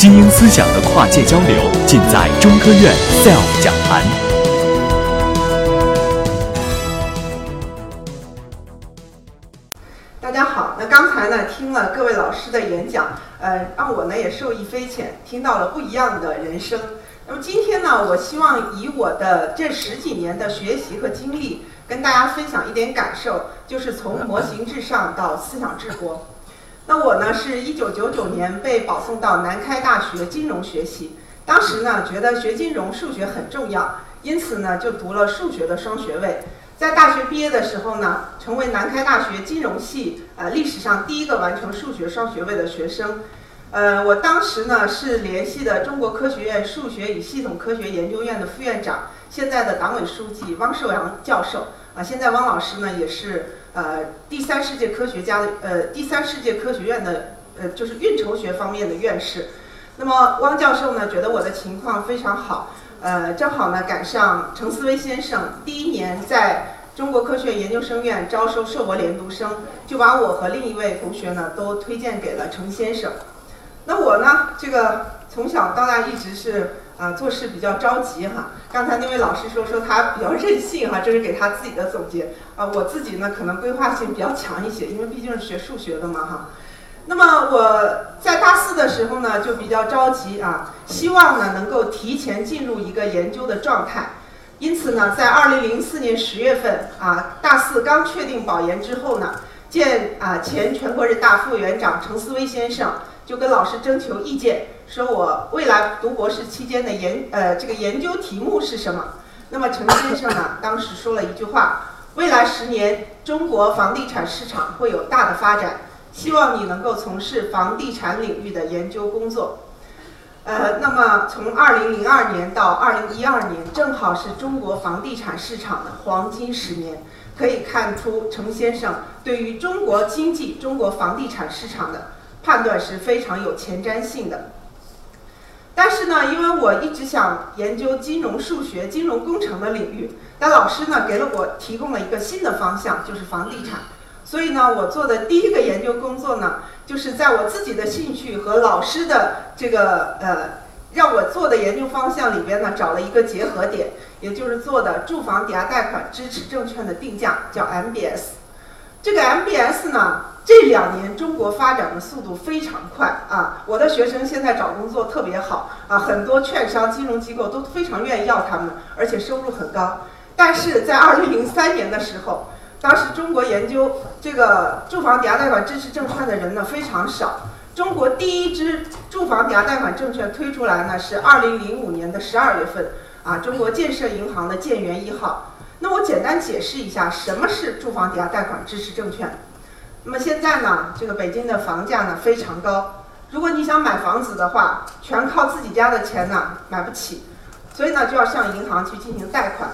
精英思想的跨界交流，尽在中科院 SELF 讲坛。大家好，那刚才呢听了各位老师的演讲，呃，让我呢也受益匪浅，听到了不一样的人生。那么今天呢，我希望以我的这十几年的学习和经历，跟大家分享一点感受，就是从模型至上到思想治国。那我呢是一九九九年被保送到南开大学金融学习，当时呢觉得学金融数学很重要，因此呢就读了数学的双学位。在大学毕业的时候呢，成为南开大学金融系呃历史上第一个完成数学双学位的学生。呃，我当时呢是联系的中国科学院数学与系统科学研究院的副院长，现在的党委书记汪寿阳教授啊。现在汪老师呢也是呃第三世界科学家的呃第三世界科学院的呃就是运筹学方面的院士。那么汪教授呢觉得我的情况非常好。呃，正好呢赶上程思维先生第一年在中国科学研究生院招收硕博连读生，就把我和另一位同学呢都推荐给了程先生。那我呢，这个从小到大一直是啊做事比较着急哈。刚才那位老师说说他比较任性哈，这是给他自己的总结啊。我自己呢可能规划性比较强一些，因为毕竟是学数学的嘛哈。那么我在大四的时候呢，就比较着急啊，希望呢能够提前进入一个研究的状态。因此呢，在二零零四年十月份啊，大四刚确定保研之后呢，见啊前全国人大副委员长程思威先生，就跟老师征求意见，说我未来读博士期间的研呃这个研究题目是什么。那么程先生呢，当时说了一句话：未来十年中国房地产市场会有大的发展。希望你能够从事房地产领域的研究工作。呃，那么从二零零二年到二零一二年，正好是中国房地产市场的黄金十年。可以看出，程先生对于中国经济、中国房地产市场的判断是非常有前瞻性的。但是呢，因为我一直想研究金融数学、金融工程的领域，但老师呢给了我提供了一个新的方向，就是房地产。所以呢，我做的第一个研究工作呢，就是在我自己的兴趣和老师的这个呃让我做的研究方向里边呢，找了一个结合点，也就是做的住房抵押贷款支持证券的定价，叫 MBS。这个 MBS 呢，这两年中国发展的速度非常快啊，我的学生现在找工作特别好啊，很多券商、金融机构都非常愿意要他们，而且收入很高。但是在二零零三年的时候。当时中国研究这个住房抵押贷款支持证券的人呢非常少。中国第一支住房抵押贷款证券推出来呢是二零零五年的十二月份，啊，中国建设银行的建元一号。那我简单解释一下什么是住房抵押贷款支持证券。那么现在呢，这个北京的房价呢非常高，如果你想买房子的话，全靠自己家的钱呢买不起，所以呢就要向银行去进行贷款。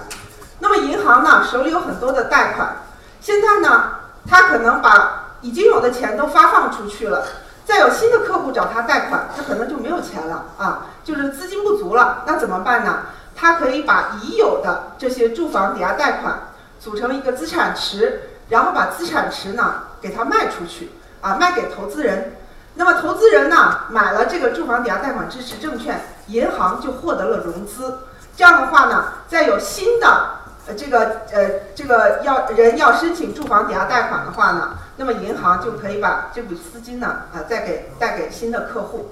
那么银行呢手里有很多的贷款。现在呢，他可能把已经有的钱都发放出去了，再有新的客户找他贷款，他可能就没有钱了啊，就是资金不足了。那怎么办呢？他可以把已有的这些住房抵押贷款组成一个资产池，然后把资产池呢给它卖出去啊，卖给投资人。那么投资人呢买了这个住房抵押贷款支持证券，银行就获得了融资。这样的话呢，再有新的。呃，这个呃，这个要人要申请住房抵押贷款的话呢，那么银行就可以把这笔资金呢，啊，再给贷给新的客户。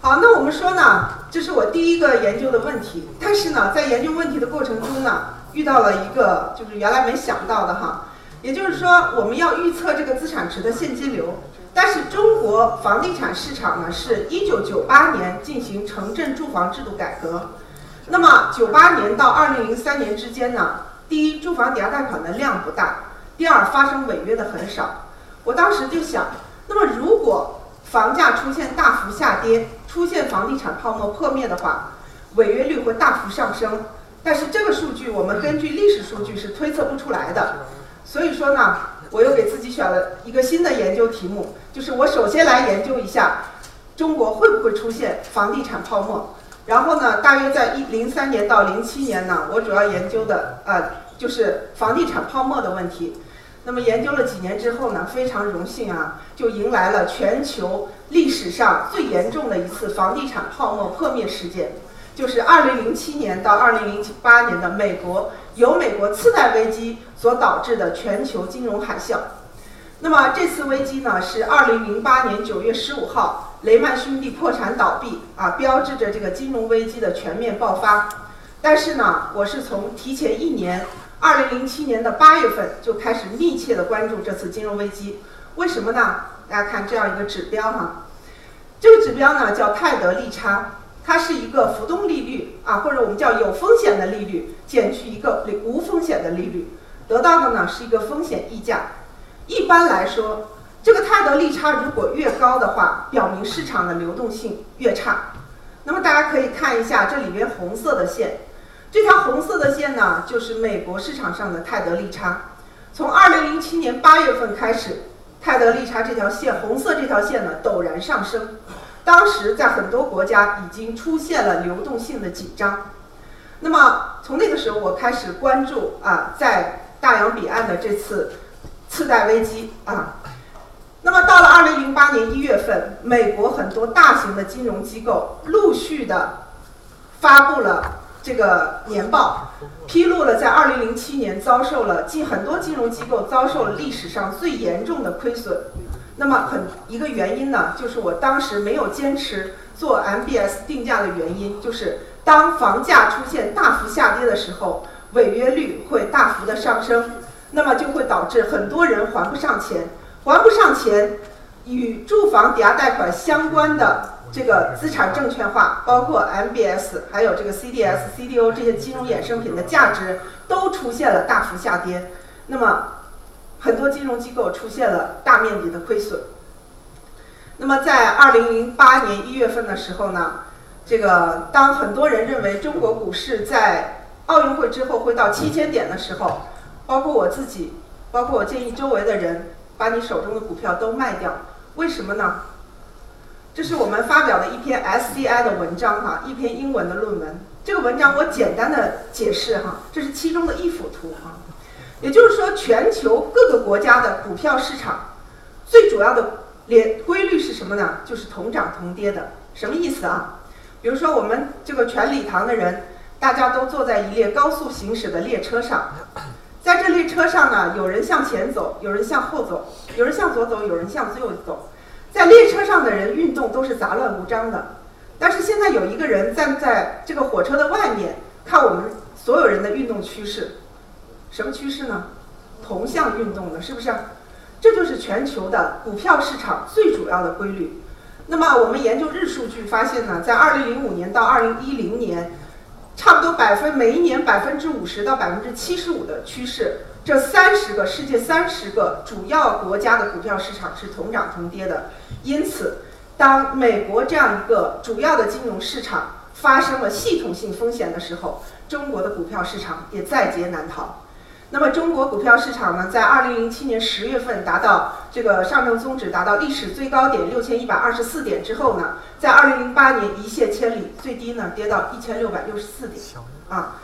好，那我们说呢，这是我第一个研究的问题。但是呢，在研究问题的过程中呢，遇到了一个就是原来没想到的哈，也就是说，我们要预测这个资产池的现金流。但是中国房地产市场呢，是一九九八年进行城镇住房制度改革。那么，九八年到二零零三年之间呢，第一，住房抵押贷款的量不大；第二，发生违约的很少。我当时就想，那么如果房价出现大幅下跌，出现房地产泡沫破灭的话，违约率会大幅上升。但是这个数据我们根据历史数据是推测不出来的。所以说呢，我又给自己选了一个新的研究题目，就是我首先来研究一下，中国会不会出现房地产泡沫。然后呢，大约在一零三年到零七年呢，我主要研究的呃就是房地产泡沫的问题。那么研究了几年之后呢，非常荣幸啊，就迎来了全球历史上最严重的一次房地产泡沫破灭事件，就是二零零七年到二零零八年的美国由美国次贷危机所导致的全球金融海啸。那么这次危机呢，是2008年9月15号雷曼兄弟破产倒闭啊，标志着这个金融危机的全面爆发。但是呢，我是从提前一年。二零零七年的八月份就开始密切的关注这次金融危机，为什么呢？大家看这样一个指标哈，这个指标呢叫泰德利差，它是一个浮动利率啊，或者我们叫有风险的利率减去一个无风险的利率，得到的呢是一个风险溢价。一般来说，这个泰德利差如果越高的话，表明市场的流动性越差。那么大家可以看一下这里面红色的线。这条红色的线呢，就是美国市场上的泰德利差。从二零零七年八月份开始，泰德利差这条线，红色这条线呢陡然上升。当时在很多国家已经出现了流动性的紧张。那么从那个时候我开始关注啊，在大洋彼岸的这次次贷危机啊。那么到了二零零八年一月份，美国很多大型的金融机构陆续的发布了。这个年报披露了，在二零零七年遭受了近很多金融机构遭受了历史上最严重的亏损。那么很一个原因呢，就是我当时没有坚持做 MBS 定价的原因，就是当房价出现大幅下跌的时候，违约率会大幅的上升，那么就会导致很多人还不上钱，还不上钱，与住房抵押贷款相关的。这个资产证券化，包括 MBS，还有这个 CDS、CDO 这些金融衍生品的价值都出现了大幅下跌。那么，很多金融机构出现了大面积的亏损。那么，在二零零八年一月份的时候呢，这个当很多人认为中国股市在奥运会之后会到七千点的时候，包括我自己，包括我建议周围的人把你手中的股票都卖掉。为什么呢？这是我们发表的一篇 SCI 的文章哈，一篇英文的论文。这个文章我简单的解释哈，这是其中的一幅图哈。也就是说，全球各个国家的股票市场最主要的连规律是什么呢？就是同涨同跌的。什么意思啊？比如说我们这个全礼堂的人，大家都坐在一列高速行驶的列车上，在这列车上呢，有人向前走，有人向后走，有人向左走，有人向右走。在列车上的人运动都是杂乱无章的，但是现在有一个人站在这个火车的外面看我们所有人的运动趋势，什么趋势呢？同向运动的，是不是？这就是全球的股票市场最主要的规律。那么我们研究日数据发现呢，在二零零五年到二零一零年，差不多百分每一年百分之五十到百分之七十五的趋势。这三十个世界三十个主要国家的股票市场是同涨同跌的，因此，当美国这样一个主要的金融市场发生了系统性风险的时候，中国的股票市场也在劫难逃。那么，中国股票市场呢，在二零零七年十月份达到这个上证综指达到历史最高点六千一百二十四点之后呢，在二零零八年一泻千里，最低呢跌到一千六百六十四点啊。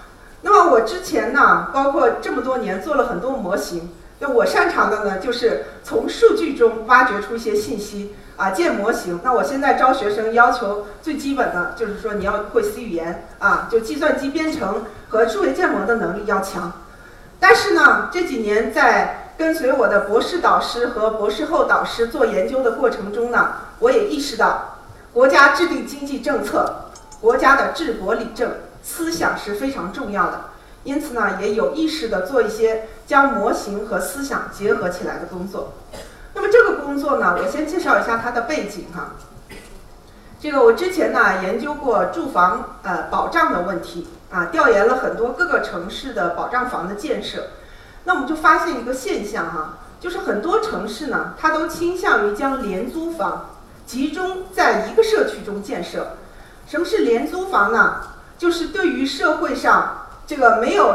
那么我之前呢，包括这么多年做了很多模型，那我擅长的呢，就是从数据中挖掘出一些信息啊，建模型。那我现在招学生要求最基本的就是说你要会 C 语言啊，就计算机编程和数学建模的能力要强。但是呢，这几年在跟随我的博士导师和博士后导师做研究的过程中呢，我也意识到，国家制定经济政策，国家的治国理政。思想是非常重要的，因此呢，也有意识的做一些将模型和思想结合起来的工作。那么这个工作呢，我先介绍一下它的背景哈。这个我之前呢研究过住房呃保障的问题啊，调研了很多各个城市的保障房的建设。那我们就发现一个现象哈，就是很多城市呢，它都倾向于将廉租房集中在一个社区中建设。什么是廉租房呢？就是对于社会上这个没有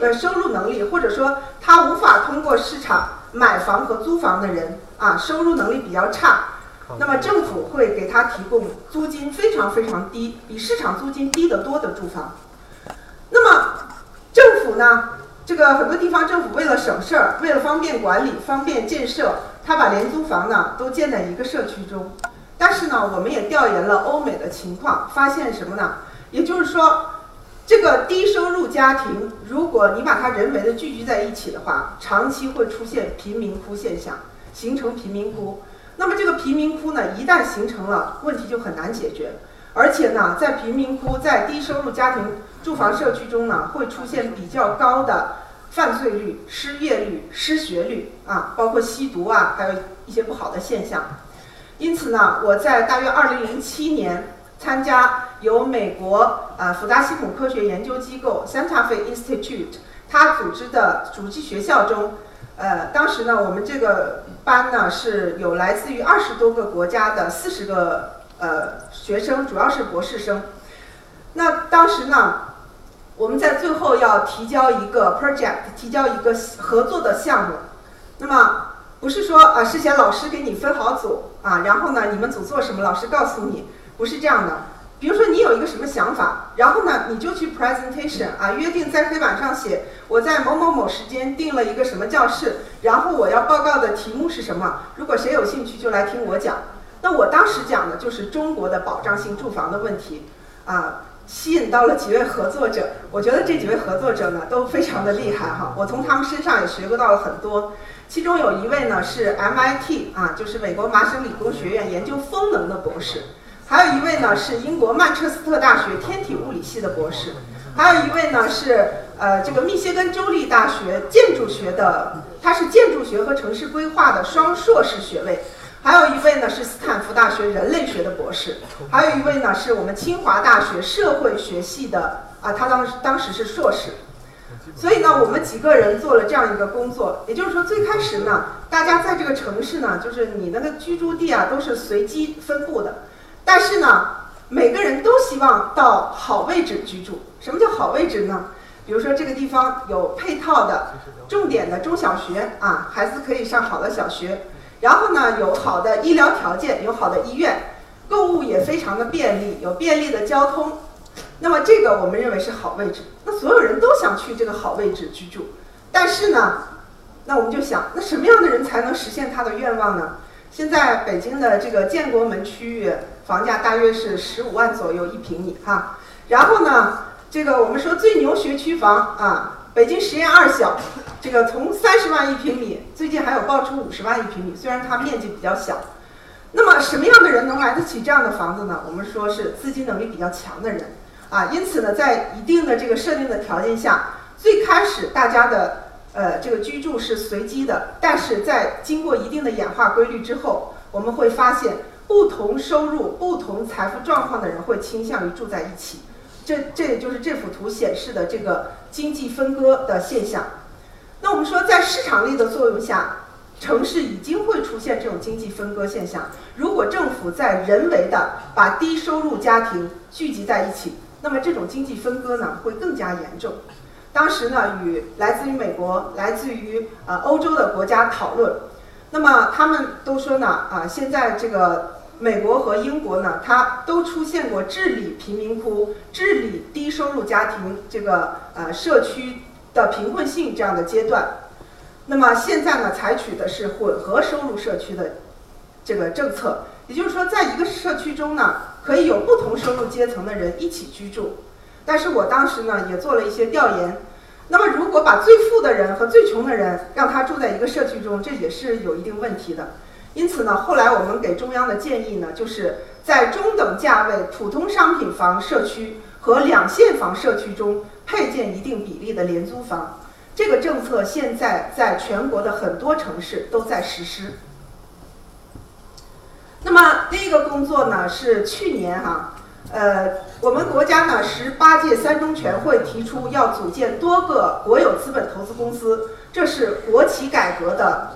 呃收入能力，或者说他无法通过市场买房和租房的人啊，收入能力比较差，那么政府会给他提供租金非常非常低，比市场租金低得多的住房。那么政府呢，这个很多地方政府为了省事儿，为了方便管理、方便建设，他把廉租房呢都建在一个社区中。但是呢，我们也调研了欧美的情况，发现什么呢？也就是说，这个低收入家庭，如果你把它人为的聚集在一起的话，长期会出现贫民窟现象，形成贫民窟。那么这个贫民窟呢，一旦形成了，问题就很难解决。而且呢，在贫民窟、在低收入家庭住房社区中呢，会出现比较高的犯罪率、失业率、失学率啊，包括吸毒啊，还有一些不好的现象。因此呢，我在大约二零零七年参加由美国啊复杂系统科学研究机构 Santa Fe Institute 它组织的主机学校中，呃，当时呢，我们这个班呢是有来自于二十多个国家的四十个呃学生，主要是博士生。那当时呢，我们在最后要提交一个 project，提交一个合作的项目。那么不是说啊，事先老师给你分好组啊，然后呢，你们组做什么，老师告诉你，不是这样的。比如说你有一个什么想法，然后呢，你就去 presentation 啊，约定在黑板上写，我在某某某时间定了一个什么教室，然后我要报告的题目是什么。如果谁有兴趣，就来听我讲。那我当时讲的就是中国的保障性住房的问题啊，吸引到了几位合作者。我觉得这几位合作者呢都非常的厉害哈，我从他们身上也学过到了很多。其中有一位呢是 MIT 啊，就是美国麻省理工学院研究风能的博士，还有一位呢是英国曼彻斯特大学天体物理系的博士，还有一位呢是呃这个密歇根州立大学建筑学的，他是建筑学和城市规划的双硕士学位，还有一位呢是斯坦福大学人类学的博士，还有一位呢是我们清华大学社会学系的啊，他当时当时是硕士。所以呢，我们几个人做了这样一个工作，也就是说，最开始呢，大家在这个城市呢，就是你那个居住地啊，都是随机分布的，但是呢，每个人都希望到好位置居住。什么叫好位置呢？比如说这个地方有配套的重点的中小学啊，孩子可以上好的小学，然后呢，有好的医疗条件，有好的医院，购物也非常的便利，有便利的交通。那么这个我们认为是好位置，那所有人都想去这个好位置居住，但是呢，那我们就想，那什么样的人才能实现他的愿望呢？现在北京的这个建国门区域房价大约是十五万左右一平米哈，然后呢，这个我们说最牛学区房啊，北京实验二小，这个从三十万一平米，最近还有爆出五十万一平米，虽然它面积比较小，那么什么样的人能买得起这样的房子呢？我们说是资金能力比较强的人。啊，因此呢，在一定的这个设定的条件下，最开始大家的呃这个居住是随机的，但是在经过一定的演化规律之后，我们会发现不同收入、不同财富状况的人会倾向于住在一起。这这也就是这幅图显示的这个经济分割的现象。那我们说，在市场力的作用下，城市已经会出现这种经济分割现象。如果政府在人为的把低收入家庭聚集在一起，那么这种经济分割呢，会更加严重。当时呢，与来自于美国、来自于呃欧洲的国家讨论，那么他们都说呢，啊，现在这个美国和英国呢，它都出现过治理贫民窟、治理低收入家庭这个呃社区的贫困性这样的阶段。那么现在呢，采取的是混合收入社区的这个政策，也就是说，在一个社区中呢。可以有不同收入阶层的人一起居住，但是我当时呢也做了一些调研。那么如果把最富的人和最穷的人让他住在一个社区中，这也是有一定问题的。因此呢，后来我们给中央的建议呢，就是在中等价位普通商品房社区和两线房社区中配建一定比例的廉租房。这个政策现在在全国的很多城市都在实施。那么第一个工作呢是去年哈，呃，我们国家呢十八届三中全会提出要组建多个国有资本投资公司，这是国企改革的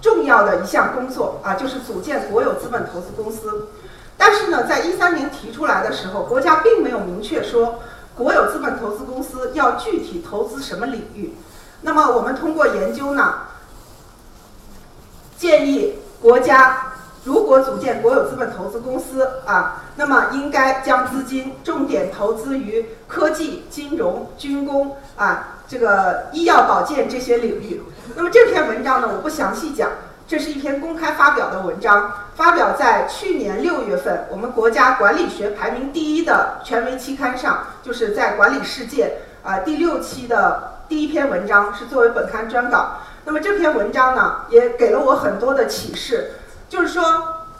重要的一项工作啊，就是组建国有资本投资公司。但是呢，在一三年提出来的时候，国家并没有明确说国有资本投资公司要具体投资什么领域。那么我们通过研究呢，建议国家。如果组建国有资本投资公司啊，那么应该将资金重点投资于科技、金融、军工啊、这个医药保健这些领域。那么这篇文章呢，我不详细讲，这是一篇公开发表的文章，发表在去年六月份我们国家管理学排名第一的权威期刊上，就是在《管理世界》啊第六期的第一篇文章是作为本刊专稿。那么这篇文章呢，也给了我很多的启示，就是说，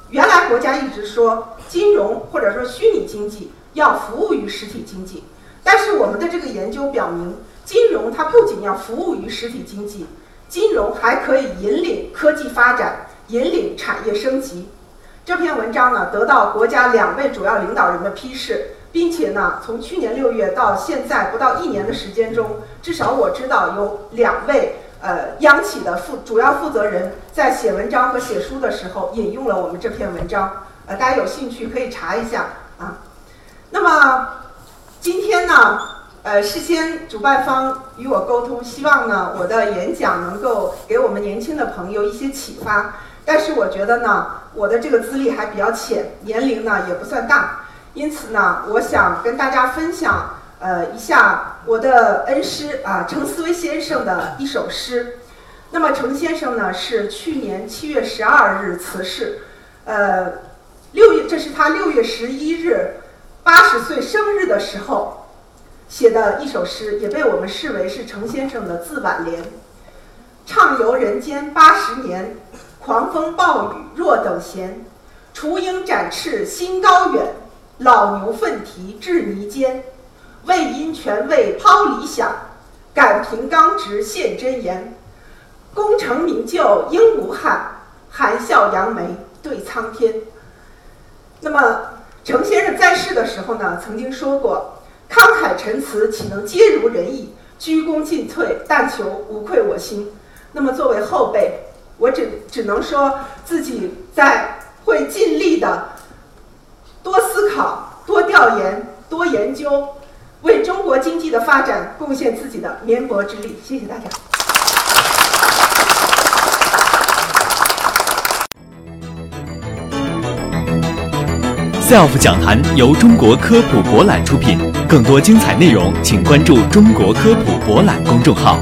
原来国家一直说金融或者说虚拟经济要服务于实体经济，但是我们的这个研究表明，金融它不仅要服务于实体经济。金融还可以引领科技发展，引领产业升级。这篇文章呢，得到国家两位主要领导人的批示，并且呢，从去年六月到现在不到一年的时间中，至少我知道有两位呃央企的负主要负责人在写文章和写书的时候引用了我们这篇文章。呃，大家有兴趣可以查一下啊。那么今天呢？呃，事先主办方与我沟通，希望呢我的演讲能够给我们年轻的朋友一些启发。但是我觉得呢，我的这个资历还比较浅，年龄呢也不算大，因此呢，我想跟大家分享呃一下我的恩师啊程思维先生的一首诗。那么程先生呢是去年七月十二日辞世，呃，六月这是他六月十一日八十岁生日的时候。写的一首诗，也被我们视为是程先生的自挽联：“畅游人间八十年，狂风暴雨若等闲。雏鹰展翅心高远，老牛奋蹄至泥间。为因权位抛理想，敢凭刚直现真言。功成名就应无憾，含笑扬眉对苍天。”那么，程先生在世的时候呢，曾经说过。慷慨陈词岂能皆如人意？鞠躬尽瘁，但求无愧我心。那么作为后辈，我只只能说自己在会尽力的多思考、多调研、多研究，为中国经济的发展贡献自己的绵薄之力。谢谢大家。SELF 讲坛由中国科普博览出品，更多精彩内容，请关注中国科普博览公众号。